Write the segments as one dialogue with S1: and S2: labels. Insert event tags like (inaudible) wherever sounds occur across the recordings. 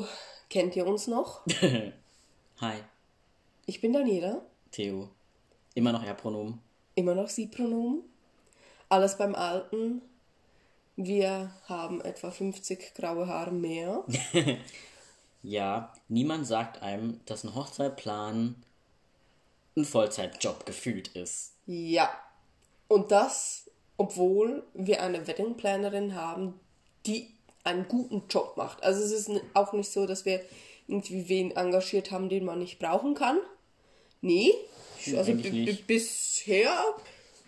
S1: Hallo, kennt ihr uns noch? (laughs)
S2: Hi,
S1: Ich bin Daniela,
S2: Theo. Immer noch Er-Pronomen.
S1: immer noch Sie-Pronomen. Alles beim Alten. Wir haben etwa 50 graue Haare mehr. (laughs)
S2: Ja, niemand sagt einem, dass ein Hochzeitplan ein Vollzeitjob gefühlt ist.
S1: Ja. Und das, obwohl wir eine Weddingplanerin haben, die einen guten Job macht. Also es ist auch nicht so, dass wir irgendwie wen engagiert haben, den man nicht brauchen kann. Nee. Also bisher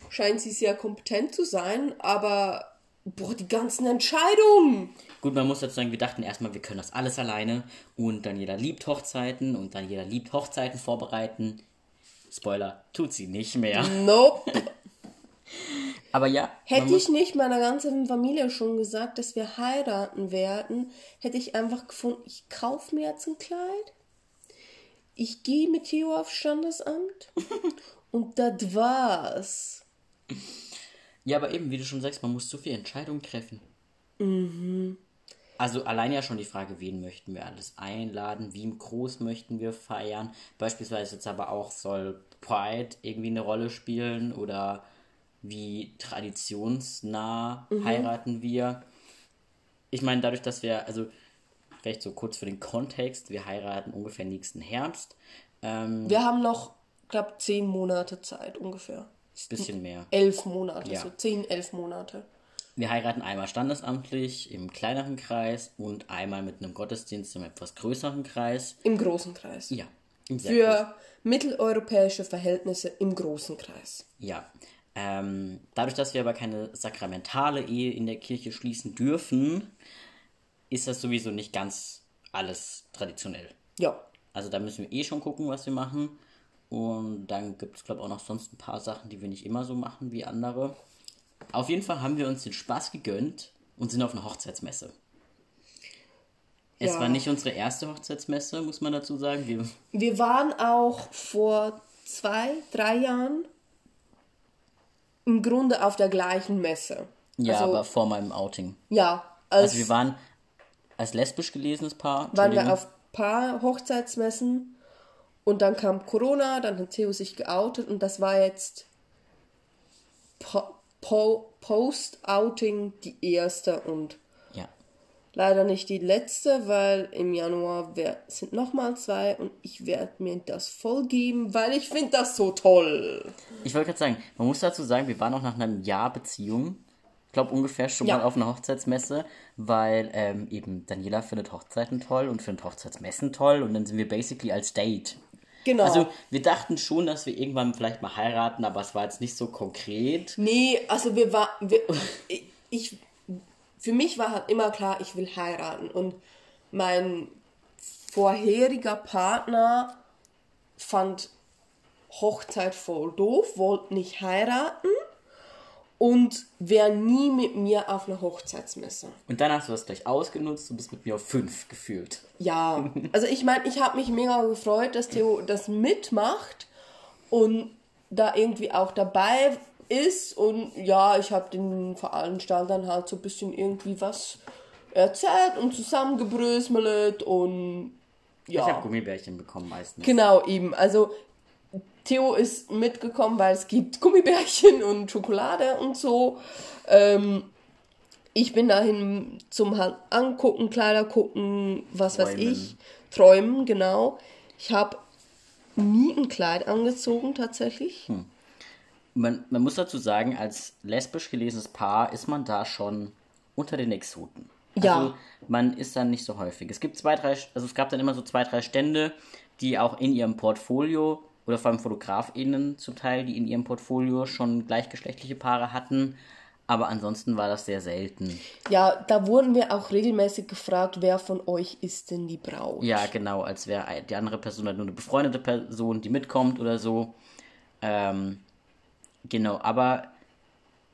S1: scheint sie sehr kompetent zu sein, aber boah, die ganzen Entscheidungen.
S2: Gut, man muss dazu sagen, wir dachten erstmal, wir können das alles alleine und dann jeder liebt Hochzeiten und dann jeder liebt Hochzeiten vorbereiten. Spoiler, tut sie nicht mehr.
S1: Nope. (laughs)
S2: Aber ja,
S1: Hätte ich nicht meiner ganzen Familie schon gesagt, dass wir heiraten werden, hätte ich einfach gefunden, ich kaufe mir jetzt ein Kleid, ich gehe mit Theo aufs Standesamt (laughs) und das war's.
S2: ja, aber eben, wie du schon sagst, man muss so viele Entscheidungen treffen. Also allein ja schon die Frage, wen möchten wir alles einladen, wie groß möchten wir feiern. Beispielsweise jetzt aber auch, soll Pride irgendwie eine Rolle spielen oder wie traditionsnah heiraten wir. Ich meine, dadurch, dass wir, also vielleicht so kurz für den Kontext, wir heiraten ungefähr nächsten Herbst. Ähm,
S1: Wir haben noch, glaube zehn Monate Zeit ungefähr.
S2: bisschen mehr.
S1: Elf Monate,
S2: Ja.
S1: so zehn, elf Monate.
S2: Wir heiraten einmal standesamtlich im kleineren Kreis und einmal mit einem Gottesdienst im etwas größeren Kreis.
S1: Im großen Kreis.
S2: Ja.
S1: Für mitteleuropäische Verhältnisse im großen Kreis.
S2: Ja. Ähm, dadurch, dass wir aber keine sakramentale Ehe in der Kirche schließen dürfen, ist das sowieso nicht ganz alles traditionell.
S1: Ja.
S2: Also da müssen wir eh schon gucken, was wir machen. Und dann gibt es, glaube ich, auch noch sonst ein paar Sachen, die wir nicht immer so machen wie andere. Auf jeden Fall haben wir uns den Spaß gegönnt und sind auf einer Hochzeitsmesse. Es
S1: Ja.
S2: war nicht unsere erste Hochzeitsmesse, muss man dazu sagen. Wir,
S1: Wir waren auch vor zwei, drei Jahren im Grunde auf der gleichen Messe.
S2: ja,
S1: also,
S2: aber vor meinem Outing.
S1: ja, als
S2: Also wir waren als lesbisch gelesenes Paar.
S1: waren wir auf paar Hochzeitsmessen und dann kam Corona, dann hat Theo sich geoutet und das war jetzt po po Post-Outing die erste und. Leider nicht die letzte, weil im Januar sind nochmal zwei und ich werde mir das voll geben, weil ich finde das so toll.
S2: Ich wollte gerade sagen, man muss dazu sagen, wir waren auch nach einem Jahr Beziehung. Ich glaube ungefähr schon
S1: Ja.
S2: mal auf einer Hochzeitsmesse, weil ähm, eben Daniela findet Hochzeiten toll und findet Hochzeitsmessen toll und dann sind wir basically als Date.
S1: Genau.
S2: Also wir dachten schon, dass wir irgendwann vielleicht mal heiraten, aber es war jetzt nicht so konkret.
S1: Nee, also wir war wir, (laughs) ich, ich für mich war halt immer klar, ich will heiraten und mein vorheriger Partner fand Hochzeit voll doof, wollte nicht heiraten und wäre nie mit mir auf einer Hochzeitsmesse.
S2: Und dann hast du das gleich ausgenutzt und bist mit mir auf fünf gefühlt.
S1: Ja, (laughs) also ich meine, ich habe mich mega gefreut, dass Theo das mitmacht und da irgendwie auch dabei ist. Und ja, ich habe den Veranstaltern halt so ein bisschen irgendwie was erzählt und zusammengebrösmelt und
S2: Ich habe
S1: ja.
S2: Gummibärchen bekommen meistens.
S1: Genau, eben. Also Theo ist mitgekommen, weil es gibt Gummibärchen und Schokolade und so. Ähm, ich bin dahin zum halt angucken, Kleider gucken, was weiß
S2: Träumen.
S1: ich. Träumen, genau. Ich habe nie ein Kleid angezogen, tatsächlich.
S2: Man, man muss dazu sagen, als lesbisch gelesenes Paar ist man da schon unter den Exoten.
S1: Ja.
S2: Also man ist dann nicht so häufig. Es gibt zwei, drei, also es gab dann immer so zwei, drei Stände, die auch in ihrem Portfolio oder vor allem FotografInnen zum Teil, die in ihrem Portfolio schon gleichgeschlechtliche Paare hatten. Aber ansonsten war das sehr selten.
S1: Ja, da wurden wir auch regelmäßig gefragt, wer von euch ist denn die Braut?
S2: Ja, genau, als wäre die andere Person halt nur eine befreundete Person, die mitkommt oder so. Ähm, genau, aber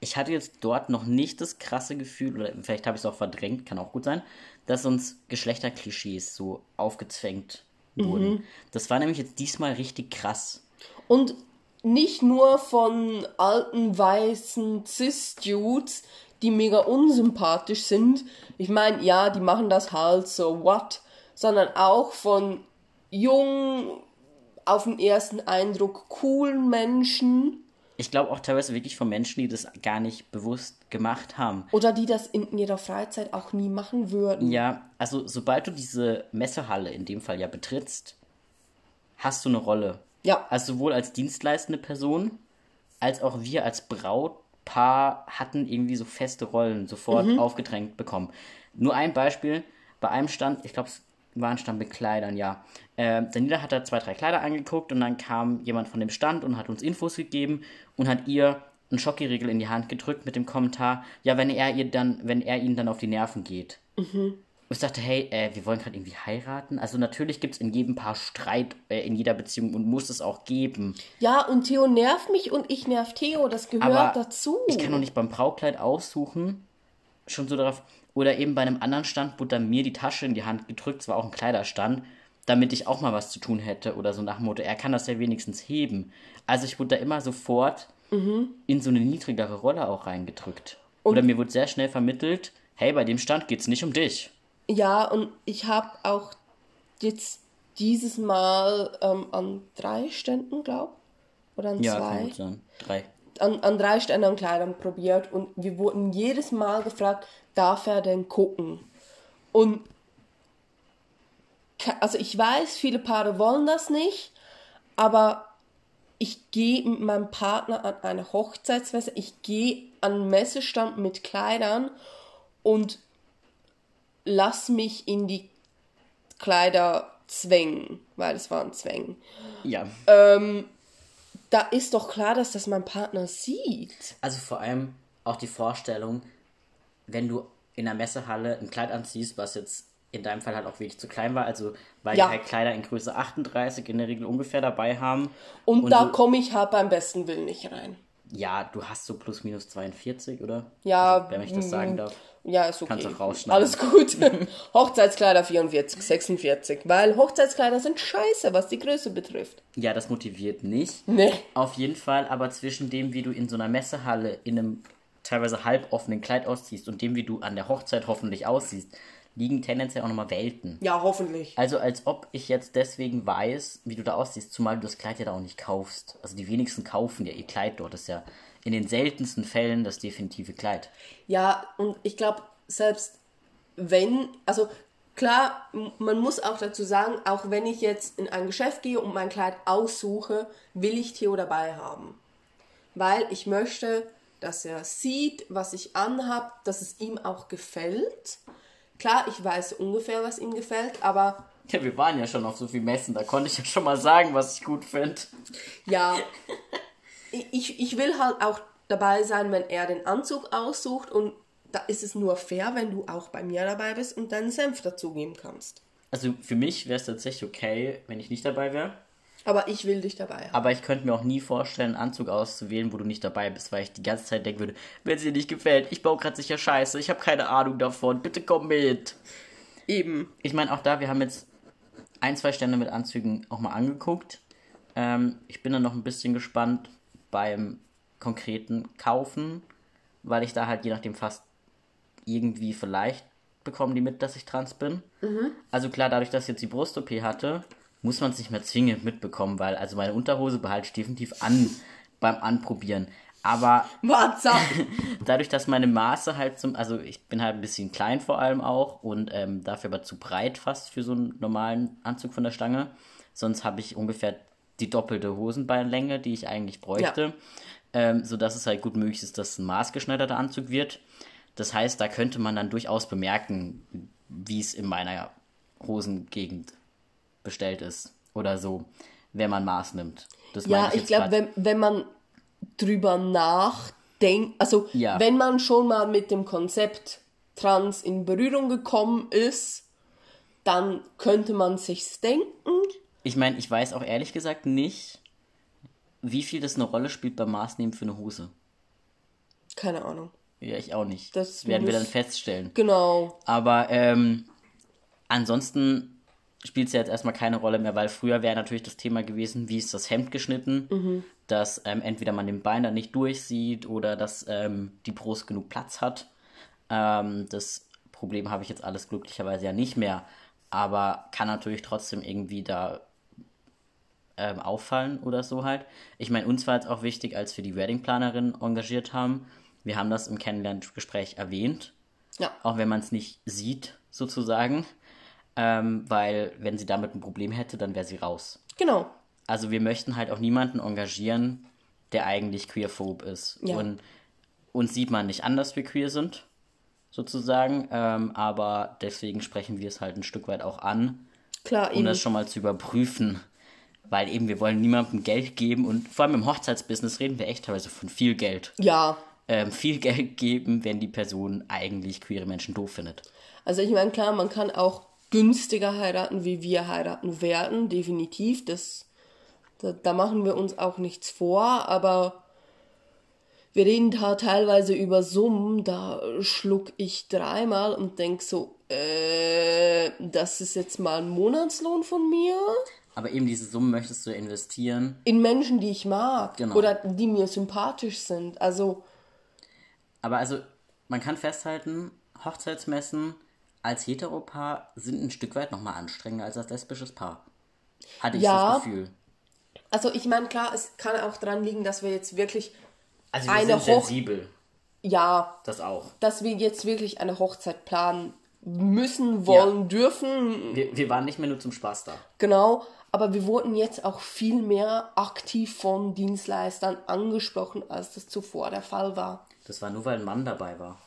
S2: ich hatte jetzt dort noch nicht das krasse Gefühl, oder vielleicht habe ich es auch verdrängt, kann auch gut sein, dass uns Geschlechterklischees so aufgezwängt wurden. Das war nämlich jetzt diesmal richtig krass.
S1: Und nicht nur von alten weißen Cis-Dudes, die mega unsympathisch sind. Ich meine, ja, die machen das halt so what, sondern auch von jungen, auf den ersten Eindruck coolen Menschen
S2: Ich glaube auch teilweise wirklich von Menschen, die das gar nicht bewusst gemacht haben.
S1: oder die das in ihrer Freizeit auch nie machen würden.
S2: Ja, also sobald du diese Messehalle in dem Fall ja betrittst, hast du eine Rolle.
S1: Ja.
S2: Also sowohl als dienstleistende Person, als auch wir als Brautpaar hatten irgendwie so feste Rollen sofort
S1: Mhm.
S2: aufgedrängt bekommen. Nur ein Beispiel, bei einem Stand, ich glaube, es war ein Stand mit Kleidern, ja. Äh, Daniela hat da zwei, drei Kleider angeguckt und dann kam jemand von dem Stand und hat uns Infos gegeben und hat ihr einen Schokoriegel in die Hand gedrückt mit dem Kommentar, ja, wenn er ihr dann, wenn er ihnen dann auf die Nerven geht. Und ich dachte, hey, äh, wir wollen gerade irgendwie heiraten. Also natürlich gibt es in jedem Paar Streit äh, in jeder Beziehung und muss es auch geben.
S1: Ja, und Theo nervt mich und ich nerv Theo, das gehört
S2: Aber
S1: dazu.
S2: ich kann doch nicht beim Braukleid aussuchen, schon so darauf. Oder eben bei einem anderen Stand wurde dann mir die Tasche in die Hand gedrückt, zwar auch ein Kleiderstand, damit ich auch mal was zu tun hätte oder so nach dem Motto, er kann das ja wenigstens heben. Also ich wurde da immer sofort
S1: Mhm.
S2: in so eine niedrigere Rolle auch reingedrückt. oder mir wurde sehr schnell vermittelt, hey, bei dem Stand geht's nicht um dich.
S1: Ja, und ich habe auch jetzt dieses Mal ähm, an drei Ständen, glaube oder an
S2: Ja,
S1: zwei,
S2: sein. Drei.
S1: an, an drei Ständen an Kleidern probiert und wir wurden jedes Mal gefragt, darf er denn gucken? Und also ich weiß, viele Paare wollen das nicht, aber ich gehe mit meinem Partner an eine Hochzeitsmesse, ich gehe an einen Messestand mit Kleidern und lass mich in die Kleider zwängen, weil es waren Zwängen.
S2: Ja.
S1: Da ist doch klar, dass das mein Partner sieht.
S2: Also vor allem auch die Vorstellung, wenn du in der Messehalle ein Kleid anziehst, was jetzt in deinem Fall halt auch wirklich zu klein war, also weil
S1: Ja.
S2: die halt Kleider in Größe 38 in der Regel ungefähr dabei haben.
S1: Und, da
S2: du,
S1: komme ich halt beim besten Willen nicht rein.
S2: ja, du hast so plus minus 42, oder?
S1: Ja,
S2: Also, wenn ich das sagen darf.
S1: Ja, ist okay.
S2: Kannst du rausschneiden.
S1: Alles gut. (laughs) Hochzeitskleider 44, 46. Weil Hochzeitskleider sind scheiße, was die Größe betrifft.
S2: Ja, das motiviert nicht.
S1: Nee.
S2: Auf jeden Fall, aber zwischen dem, wie du in so einer Messehalle in einem teilweise halboffenen Kleid ausziehst und dem, wie du an der Hochzeit hoffentlich aussiehst, liegen tendenziell auch nochmal Welten.
S1: Ja, hoffentlich.
S2: Also als ob ich jetzt deswegen weiß, wie du da aussiehst, zumal du das Kleid ja da auch nicht kaufst. Also die wenigsten kaufen ja ihr Kleid dort. Das ist ja in den seltensten Fällen das definitive Kleid.
S1: Ja, und ich glaube, selbst wenn, also klar, man muss auch dazu sagen, auch wenn ich jetzt in ein Geschäft gehe und mein Kleid aussuche, will ich Theo dabei haben. Weil ich möchte, dass er sieht, was ich anhab, dass es ihm auch gefällt. Klar, ich weiß ungefähr, was ihm gefällt, aber
S2: Ja, wir waren ja schon auf so viel Messen, da konnte ich ja schon mal sagen, was ich gut finde.
S1: Ja. (laughs) ich, ich will halt auch dabei sein, wenn er den Anzug aussucht und da ist es nur fair, wenn du auch bei mir dabei bist und deinen Senf dazugeben kannst.
S2: Also für mich wäre es tatsächlich okay, wenn ich nicht dabei wäre.
S1: Aber ich will dich dabei haben.
S2: Aber ich könnte mir auch nie vorstellen, einen Anzug auszuwählen, wo du nicht dabei bist, weil ich die ganze Zeit denken würde, wenn es dir nicht gefällt, ich baue gerade sicher Scheiße, ich habe keine Ahnung davon, bitte komm mit.
S1: Eben.
S2: Ich meine, auch da, wir haben jetzt ein, zwei Stände mit Anzügen auch mal angeguckt. Ähm, ich bin dann noch ein bisschen gespannt beim konkreten Kaufen, weil ich da halt je nachdem fast irgendwie vielleicht bekommen die mit, dass ich trans bin. Also klar, dadurch, dass ich jetzt die Brust-OP hatte, muss man es nicht mehr zwingend mitbekommen, weil also meine Unterhose behalte ich definitiv an (laughs) beim Anprobieren. Aber (laughs) dadurch, dass meine Maße halt zum, also ich bin halt ein bisschen klein vor allem auch und ähm, dafür aber zu breit fast für so einen normalen Anzug von der Stange. Sonst habe ich ungefähr die doppelte Hosenbeinlänge, die ich eigentlich bräuchte. Ähm, sodass es halt gut möglich ist, dass ein maßgeschneiderter Anzug wird. Das heißt, da könnte man dann durchaus bemerken, wie es in meiner Hosengegend bestellt ist. Oder so, wenn man Maß nimmt. Das
S1: ja, ich
S2: jetzt
S1: glaube, wenn, wenn man drüber nachdenkt, also
S2: Ja.
S1: wenn man schon mal mit dem Konzept Trans in Berührung gekommen ist, dann könnte man sich's denken.
S2: Ich meine, ich weiß auch ehrlich gesagt nicht, wie viel das eine Rolle spielt beim Maßnehmen für eine Hose.
S1: Keine Ahnung.
S2: Ja, ich auch nicht.
S1: Das
S2: werden wir dann feststellen.
S1: Genau.
S2: Aber ähm, ansonsten spielt es ja jetzt erstmal keine Rolle mehr, weil früher wäre natürlich das Thema gewesen, wie ist das Hemd geschnitten, dass ähm, entweder man den Bein dann nicht durchsieht oder dass ähm, die Brust genug Platz hat. Ähm, das Problem habe ich jetzt alles glücklicherweise ja nicht mehr. aber kann natürlich trotzdem irgendwie da ähm, auffallen oder so halt. Ich meine, uns war jetzt auch wichtig, als wir die Weddingplanerin engagiert haben. Wir haben das im Kennenlerngespräch erwähnt,
S1: Ja.
S2: auch wenn man es nicht sieht, sozusagen. Ähm, weil, wenn sie damit ein Problem hätte, dann wäre sie raus.
S1: Genau.
S2: Also wir möchten halt auch niemanden engagieren, der eigentlich queerphob ist.
S1: Ja.
S2: Und uns sieht man nicht an, dass wir queer sind, sozusagen. Ähm, aber deswegen sprechen wir es halt ein Stück weit auch an,
S1: Klar,
S2: um
S1: eben.
S2: das schon mal zu überprüfen. Weil eben wir wollen niemandem Geld geben und vor allem im Hochzeitsbusiness reden wir echt teilweise von viel Geld.
S1: Ja.
S2: Ähm, viel Geld geben, wenn die Person eigentlich queere Menschen doof findet.
S1: Also ich meine, klar, man kann auch günstiger heiraten, wie wir heiraten werden, definitiv. Das, da, da machen wir uns auch nichts vor, aber wir reden da teilweise über Summen, da schluck ich dreimal und denk so, äh, das ist jetzt mal ein Monatslohn von mir.
S2: Aber eben diese Summen möchtest du investieren.
S1: In Menschen, die ich mag
S2: Genau.
S1: oder die mir sympathisch sind. Also,
S2: Aber also, man kann festhalten, Hochzeitsmessen als Heteropaar sind ein Stück weit nochmal anstrengender als als lesbisches Paar. Hatte ich
S1: Ja.
S2: das Gefühl.
S1: also ich meine, klar, es kann auch dran liegen, dass wir jetzt wirklich,
S2: Also wir
S1: Eine
S2: sind
S1: Hoch-
S2: sensibel.
S1: ja,
S2: Das auch.
S1: dass wir jetzt wirklich eine Hochzeit planen müssen, wollen, dürfen,
S2: Wir, wir waren nicht mehr nur zum Spaß da.
S1: genau. Aber wir wurden jetzt auch viel mehr aktiv von Dienstleistern angesprochen, als das zuvor der Fall war.
S2: Das war nur, weil ein Mann dabei war.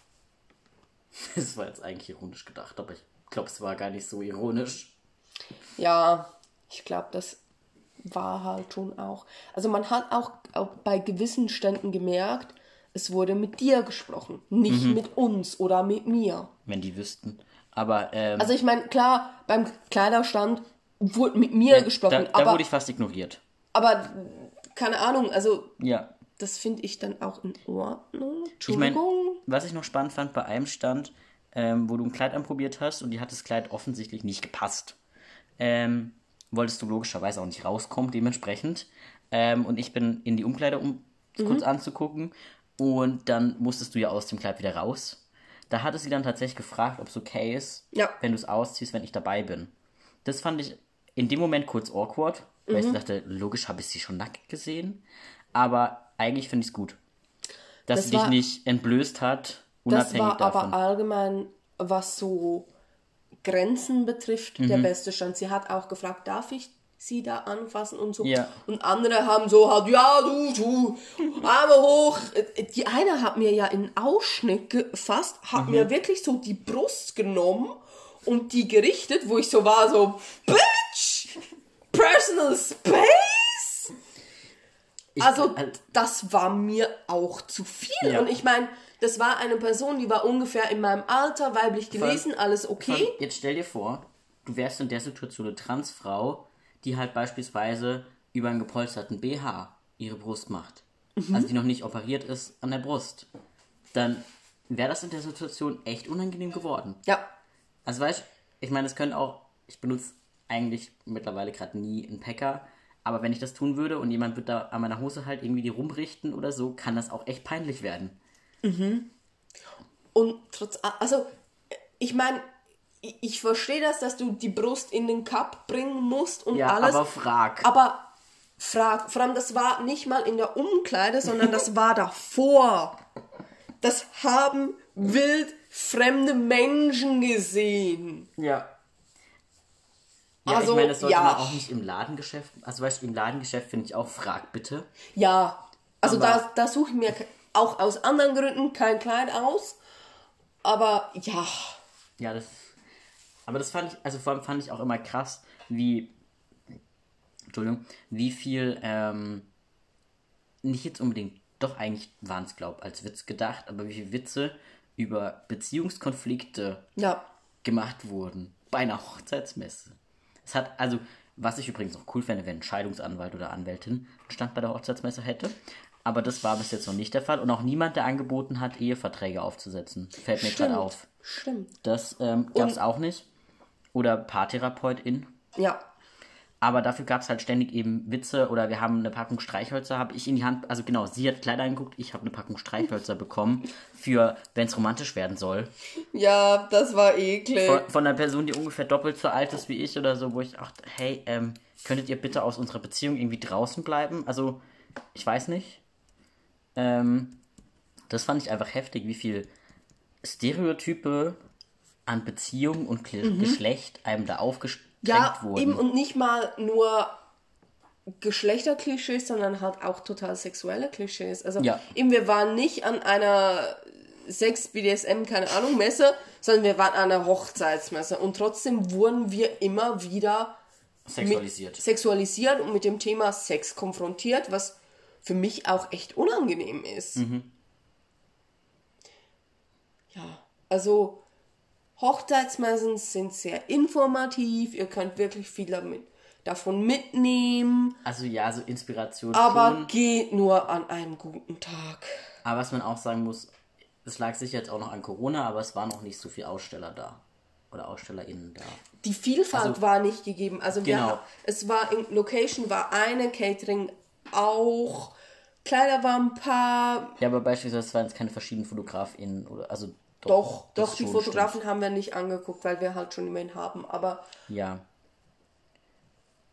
S2: (laughs) Das war jetzt eigentlich ironisch gedacht, aber ich glaube, es war gar nicht so ironisch.
S1: Ja, ich glaube, das war halt schon auch. Also man hat auch, auch bei gewissen Ständen gemerkt, es wurde mit dir gesprochen, nicht
S2: Mhm.
S1: mit uns oder mit mir.
S2: Wenn die wüssten. Aber ähm,
S1: Also ich meine, klar, beim Kleiderstand wurde mit mir gesprochen,
S2: da, da
S1: aber,
S2: wurde ich fast ignoriert.
S1: aber keine Ahnung, also
S2: Ja.
S1: das finde ich dann auch in Ordnung.
S2: Ich meine,
S1: Entschuldigung.
S2: Was ich noch spannend fand bei einem Stand, ähm, wo du ein Kleid anprobiert hast und die hat das Kleid offensichtlich nicht gepasst. Ähm, wolltest du logischerweise auch nicht rauskommen, dementsprechend. Ähm, und ich bin in die Umkleide, um es kurz anzugucken. Und dann musstest du ja aus dem Kleid wieder raus. Da hatte sie dann tatsächlich gefragt, ob es okay ist,
S1: Ja.
S2: wenn du es ausziehst, wenn ich dabei bin. Das fand ich in dem Moment kurz awkward, weil ich dachte, logisch habe ich sie schon nackt gesehen. Aber eigentlich finde ich es gut. Dass
S1: Das
S2: sie dich
S1: war-
S2: nicht entblößt hat,
S1: Das
S2: unabhängig
S1: war
S2: davon.
S1: aber allgemein, was so Grenzen betrifft, der
S2: Mhm.
S1: beste Stand. Sie hat auch gefragt, darf ich sie da anfassen und so.
S2: Ja.
S1: Und andere haben so halt, ja, du, du, Arme hoch. Die eine hat mir ja in Ausschnitt gefasst, hat
S2: Mhm.
S1: mir wirklich so die Brust genommen und die gerichtet, wo ich so war, so, Bitch! Personal Space!
S2: Ich-
S1: Also,
S2: halt-
S1: das war mir auch zu viel.
S2: Ja.
S1: Und ich meine, das war eine Person, die war ungefähr in meinem Alter, weiblich gelesen, alles okay.
S2: Jetzt stell dir vor, du wärst in der Situation eine Transfrau, die halt beispielsweise über einen gepolsterten BH ihre Brust macht.
S1: Mhm.
S2: Also die noch nicht operiert ist an der Brust. Dann wäre das in der Situation echt unangenehm geworden.
S1: Ja,
S2: Also weißt du, ich meine, es könnte auch, ich benutze eigentlich mittlerweile gerade nie einen Packer, aber wenn ich das tun würde und jemand wird da an meiner Hose halt irgendwie die rumrichten oder so, kann das auch echt peinlich werden.
S1: und trotz, also, ich meine, ich, ich verstehe das, dass du die Brust in den Cup bringen musst und
S2: Ja,
S1: alles.
S2: aber frag.
S1: Aber frag, vor allem, das war nicht mal in der Umkleide, sondern das (laughs) war davor. Das haben wild fremde Menschen gesehen.
S2: Ja. Ja,
S1: Also,
S2: ich meine, das sollte
S1: ja.
S2: man auch nicht im Ladengeschäft. Also, weißt du, im Ladengeschäft finde ich auch, frag bitte.
S1: Ja, also
S2: Aber-
S1: da, da suche ich mir auch aus anderen Gründen kein Kleid aus. Aber ja,
S2: Ja, das. Aber das fand ich, also vor allem fand ich auch immer krass, wie. Entschuldigung, wie viel, ähm, nicht jetzt unbedingt, doch eigentlich waren es, glaub, als Witz gedacht, aber wie viele Witze über Beziehungskonflikte
S1: ja,
S2: gemacht wurden bei einer Hochzeitsmesse. Es hat, also, was ich übrigens auch cool fände, wenn ein Scheidungsanwalt oder Anwältin Stand bei der Hochzeitsmesse hätte. Aber das war bis jetzt noch nicht der Fall. Und auch niemand, der angeboten hat, Eheverträge aufzusetzen. Fällt mir gerade auf.
S1: Stimmt.
S2: Das ähm, gab es auch nicht. Oder Paartherapeutin.
S1: Ja,
S2: Aber dafür gab es halt ständig eben Witze oder wir haben eine Packung Streichhölzer, habe ich in die Hand, also genau, sie hat Kleider angeguckt, ich habe eine Packung Streichhölzer bekommen für, wenn es romantisch werden soll.
S1: Ja, das war eklig.
S2: Von, von einer Person, die ungefähr doppelt so alt ist wie ich oder so, wo ich dachte, hey, ähm, könntet ihr bitte aus unserer Beziehung irgendwie draußen bleiben? Also, ich weiß nicht. Ähm, das fand ich einfach heftig, wie viel Stereotype an Beziehung und Kle Geschlecht einem da aufgesprengt
S1: Mhm. Ja,
S2: wurden.
S1: eben und nicht mal nur Geschlechterklischees, sondern halt auch total sexuelle Klischees. Also
S2: Ja.
S1: eben wir waren nicht an einer Sex BDSM keine Ahnung Messe, sondern wir waren an einer Hochzeitsmesse und trotzdem wurden wir immer wieder
S2: Sexualisiert.
S1: Sexualisiert und mit dem Thema Sex konfrontiert, was für mich auch echt unangenehm ist. Ja, also Hochzeitsmessen sind sehr informativ, ihr könnt wirklich viel damit, davon mitnehmen,
S2: Also ja, so Inspiration
S1: aber
S2: schon.
S1: geht nur an einem guten Tag.
S2: Aber was man auch sagen muss, es lag sicher jetzt auch noch an Corona, aber es waren noch nicht so viele Aussteller da. Oder AusstellerInnen da.
S1: Die Vielfalt
S2: Also-
S1: war nicht gegeben. Also wir,
S2: Genau.
S1: es war in Location war eine, Catering auch, Kleider waren ein paar,
S2: Ja, aber beispielsweise es waren jetzt keine verschiedenen FotografInnen oder also
S1: doch,
S2: das
S1: doch, die Fotografen haben wir nicht angeguckt, weil wir halt schon immerhin haben. Aber
S2: stimmt. Ja.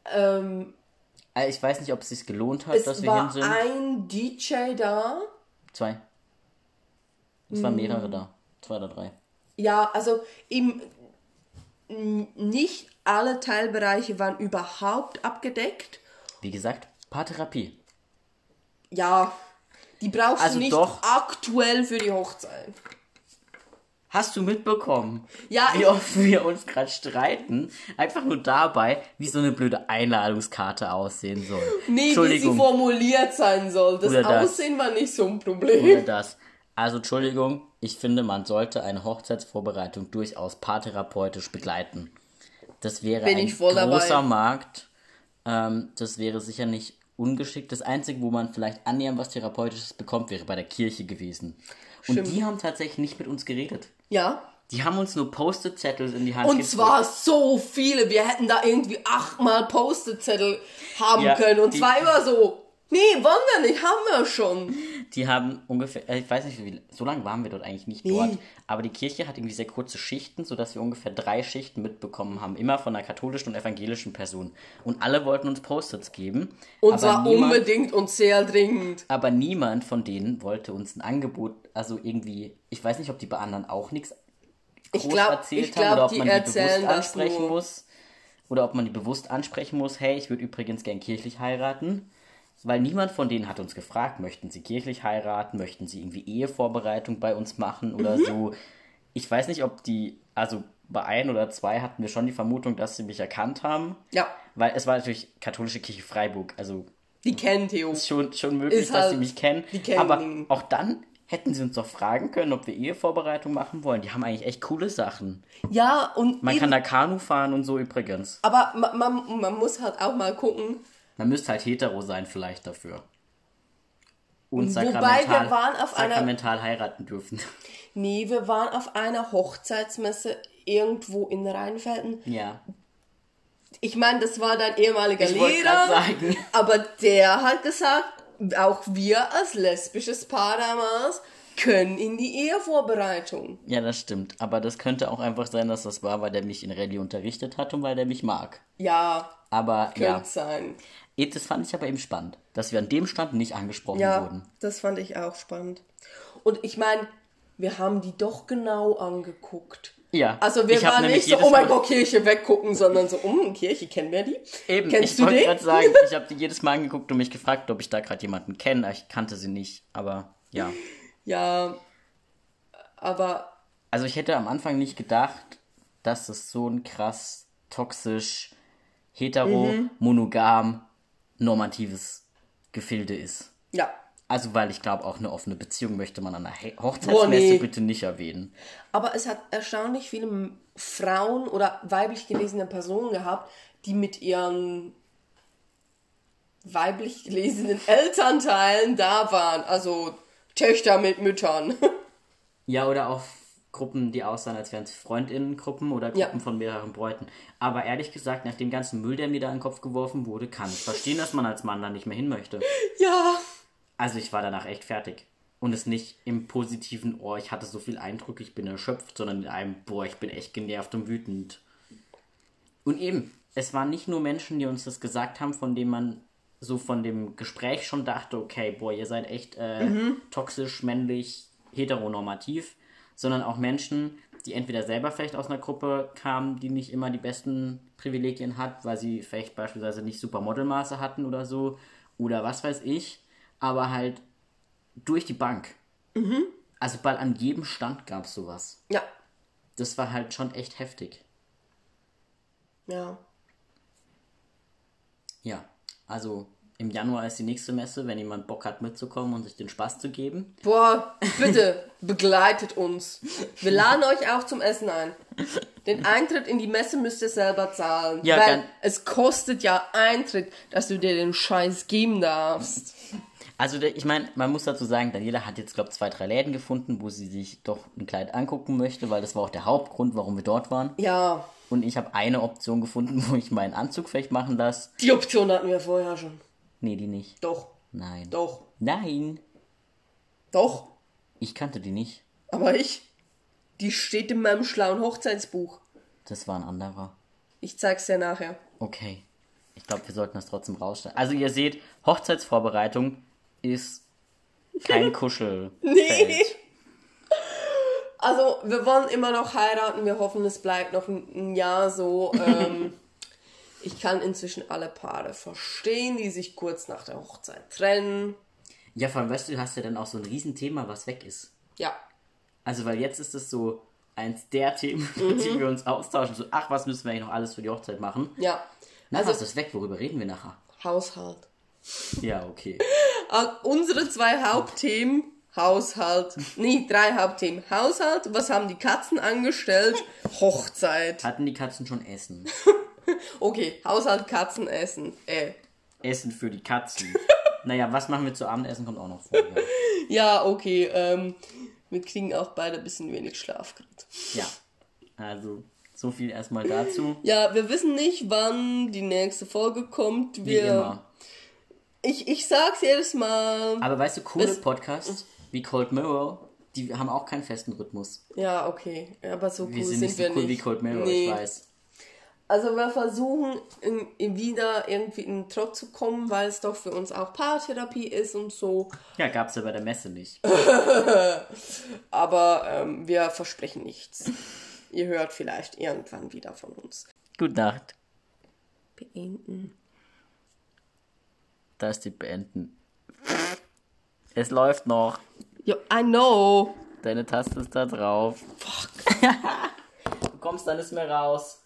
S1: ähm,
S2: Äh, Ich weiß nicht, ob es sich gelohnt hat, dass
S1: es
S2: wir hin
S1: war
S2: sind.
S1: ein DJ da.
S2: Zwei. Es waren mehrere da. Zwei oder drei.
S1: Ja, also n- nicht alle Teilbereiche waren überhaupt abgedeckt.
S2: Wie gesagt, Paartherapie.
S1: Ja, die brauchst
S2: Also
S1: du nicht
S2: doch.
S1: aktuell für die Hochzeit.
S2: Hast du mitbekommen,
S1: Ja,
S2: wie oft wir uns gerade streiten? Einfach nur dabei, wie so eine blöde Einladungskarte aussehen soll. (laughs)
S1: Nee, wie sie formuliert sein soll. Das
S2: Oder das.
S1: Aussehen war nicht so ein
S2: oder
S1: Problem.
S2: das. Also Entschuldigung, ich finde, man sollte eine Hochzeitsvorbereitung durchaus paartherapeutisch begleiten. Das wäre
S1: Bin
S2: ein großer
S1: dabei.
S2: Markt. Ähm, das wäre sicher nicht ungeschickt. Das Einzige, wo man vielleicht annähernd was Therapeutisches bekommt, wäre bei der Kirche gewesen. Und
S1: Stimmt.
S2: die haben tatsächlich nicht mit uns geredet.
S1: Ja.
S2: Die haben uns nur Post-it-Zettel in die Hand
S1: Und
S2: gedrückt.
S1: zwar so viele. Wir hätten da irgendwie achtmal Post-it-Zettel haben
S2: Ja,
S1: können. Und
S2: die-
S1: zwar immer so. Nee, wollen wir nicht, haben wir schon.
S2: Die haben ungefähr, äh, ich weiß nicht, wie, so lange waren wir dort eigentlich nicht
S1: Nee.
S2: dort, aber die Kirche hat irgendwie sehr kurze Schichten, sodass wir ungefähr drei Schichten mitbekommen haben, immer von einer katholischen und evangelischen Person. Und alle wollten uns Post-its geben.
S1: Und zwar
S2: niemand,
S1: unbedingt und sehr dringend.
S2: Aber niemand von denen wollte uns ein Angebot, also irgendwie, ich weiß nicht, ob die bei anderen auch nichts groß
S1: Ich glaub-
S2: erzählt
S1: ich
S2: haben
S1: glaub,
S2: oder ob
S1: die
S2: man die bewusst ansprechen
S1: nur.
S2: muss. Oder ob man die bewusst ansprechen muss, hey, ich würde übrigens gern kirchlich heiraten. Weil niemand von denen hat uns gefragt, möchten sie kirchlich heiraten, möchten sie irgendwie Ehevorbereitung bei uns machen oder
S1: Mhm.
S2: so. Ich weiß nicht, ob die, also bei ein oder zwei hatten wir schon die Vermutung, dass sie mich erkannt haben.
S1: Ja,
S2: Weil es war natürlich katholische Kirche Freiburg, also
S1: die kennen Theo.
S2: ist schon, schon möglich,
S1: Ist
S2: dass
S1: halt-
S2: sie mich kennen.
S1: die kennen
S2: Aber
S1: ihn.
S2: auch dann hätten sie uns doch fragen können, ob wir Ehevorbereitung machen wollen. Die haben eigentlich echt coole Sachen.
S1: Ja, und
S2: Man
S1: eben,
S2: kann da Kanu fahren und so übrigens.
S1: aber man, man, man muss halt auch mal gucken.
S2: Man müsste halt hetero sein vielleicht dafür. Und
S1: Wobei wir
S2: sakramental,
S1: waren auf einer-
S2: sakramental heiraten dürfen. (laughs)
S1: Nee, wir waren auf einer Hochzeitsmesse irgendwo in Rheinfelden.
S2: ja.
S1: Ich meine, das war dein ehemaliger
S2: Ich
S1: Lehrer.
S2: sagen.
S1: Aber der hat gesagt, auch wir als lesbisches Paar damals können in die Ehevorbereitung.
S2: Ja, das stimmt. Aber das könnte auch einfach sein, dass das war, weil der mich in Rallye unterrichtet hat und weil der mich mag.
S1: Ja,
S2: Aber
S1: könnte
S2: ja,
S1: sein.
S2: Das fand ich aber eben spannend, dass wir an dem Stand nicht angesprochen
S1: Ja,
S2: wurden.
S1: das fand ich auch spannend. Und ich meine, wir haben die doch genau angeguckt.
S2: Ja.
S1: Also wir waren nicht so, oh mein Gott, Kirche weggucken, sondern so, um, Kirche, kennen wir die?
S2: Eben,
S1: Kennst
S2: ich
S1: du
S2: wollte gerade sagen, (laughs) ich habe die jedes Mal angeguckt und mich gefragt, ob ich da gerade jemanden kenne. Ich kannte sie nicht, aber ja.
S1: Ja, aber
S2: Also ich hätte am Anfang nicht gedacht, dass es so ein krass toxisch, hetero,
S1: Mhm.
S2: monogam, normatives Gefilde ist.
S1: ja.
S2: Also weil ich glaube, auch eine offene Beziehung möchte man an einer He- Hochzeitsmesse
S1: Boah, nee.
S2: bitte nicht erwähnen.
S1: Aber es hat erstaunlich viele Frauen oder weiblich gelesene Personen gehabt, die mit ihren weiblich gelesenen Elternteilen da waren. Also Töchter mit Müttern. (laughs)
S2: Ja, oder auch Gruppen, die aussahen, als wären es Freundinnengruppen oder
S1: Ja.
S2: Gruppen von mehreren Bräuten. Aber ehrlich gesagt, nach dem ganzen Müll, der mir da in den Kopf geworfen wurde, kann ich verstehen, dass man als Mann da nicht mehr hin möchte. (laughs)
S1: Ja.
S2: Also ich war danach echt fertig. Und es nicht im positiven, oh, ich hatte so viel Eindruck, ich bin erschöpft, sondern in einem, boah, ich bin echt genervt und wütend. Und eben, es waren nicht nur Menschen, die uns das gesagt haben, von denen man so von dem Gespräch schon dachte, okay, boah, ihr seid echt äh, toxisch, männlich, heteronormativ, sondern auch Menschen, die entweder selber vielleicht aus einer Gruppe kamen, die nicht immer die besten Privilegien hat, weil sie vielleicht beispielsweise nicht Supermodelmaße hatten oder so, oder was weiß ich, aber halt durch die Bank. Also bald an jedem Stand gab es sowas.
S1: Ja.
S2: Das war halt schon echt heftig.
S1: Ja.
S2: Ja, also im Januar ist die nächste Messe, wenn jemand Bock hat mitzukommen und sich den Spaß zu geben.
S1: Boah, bitte, (laughs) begleitet uns. Wir laden euch auch zum Essen ein. Den Eintritt in die Messe müsst ihr selber zahlen.
S2: Ja,
S1: weil
S2: dann-
S1: es kostet ja Eintritt, dass du dir den Scheiß geben darfst.
S2: Also ich meine, man muss dazu sagen, Daniela hat jetzt, glaube ich, zwei, drei Läden gefunden, wo sie sich doch ein Kleid angucken möchte, weil das war auch der Hauptgrund, warum wir dort waren.
S1: Ja,
S2: Und ich habe eine Option gefunden, (laughs) wo ich meinen Anzug vielleicht machen lasse.
S1: die Option hatten wir vorher schon.
S2: Nee, die nicht.
S1: Doch,
S2: Nein.
S1: doch,
S2: Nein.
S1: doch.
S2: Ich kannte die nicht.
S1: Aber ich, die steht in meinem schlauen Hochzeitsbuch.
S2: Das war ein anderer.
S1: Ich zeig's dir nachher.
S2: Okay. Ich glaube, wir sollten das trotzdem rausstellen. Also ihr seht, Hochzeitsvorbereitung ist kein (laughs) Kuschel.
S1: Nee. Also, wir wollen immer noch heiraten. Wir hoffen, es bleibt noch ein, Jahr so. (laughs) Ähm, ich kann inzwischen alle Paare verstehen, die sich kurz nach der Hochzeit trennen.
S2: Ja, vor allem, weißt du, du hast ja dann auch so ein Riesenthema, was weg ist.
S1: Ja.
S2: Also, weil jetzt ist es so eins der Themen, (laughs) die wir uns austauschen. So, ach, was müssen wir eigentlich noch alles für die Hochzeit machen?
S1: Ja.
S2: Na,
S1: Also-
S2: was ist weg? Worüber reden wir nachher?
S1: Haushalt.
S2: Ja, okay.
S1: Äh, unsere zwei Hauptthemen. Haushalt. Nee, drei Hauptthemen. Haushalt, was haben die Katzen angestellt? Hochzeit.
S2: Hatten die Katzen schon Essen? (laughs)
S1: Okay, Haushalt, Katzen, Essen. Äh.
S2: Essen für die Katzen. (laughs) naja, was machen wir zu Abendessen kommt auch noch vor. Ja.
S1: Ja, okay. Ähm, wir kriegen auch beide ein bisschen wenig Schlaf gerade.
S2: ja. Also, so viel erstmal dazu.
S1: Ja, wir wissen nicht, wann die nächste Folge kommt.
S2: Wie
S1: Wir,
S2: immer.
S1: Ich, ich sag's jedes Mal.
S2: Aber weißt du, coole
S1: Es-
S2: Podcasts wie Cold Mirror, die haben auch keinen festen Rhythmus.
S1: Ja, okay. Aber so cool
S2: Wir sind
S1: sind
S2: nicht so
S1: wir
S2: cool
S1: nicht.
S2: wie Cold Mirror,
S1: Nee.
S2: ich weiß.
S1: Also wir versuchen in, in wieder irgendwie in den Trott zu kommen, weil es doch für uns auch Paartherapie ist und so.
S2: Ja, gab's ja bei der Messe nicht. (laughs)
S1: Aber ähm, wir versprechen nichts. Ihr hört vielleicht irgendwann wieder von uns.
S2: Gute Nacht.
S1: Beenden.
S2: Da ist die beenden. Es läuft noch.
S1: Ja, I know.
S2: Deine Taste ist da drauf. Fuck. (laughs) du kommst da nicht mehr raus.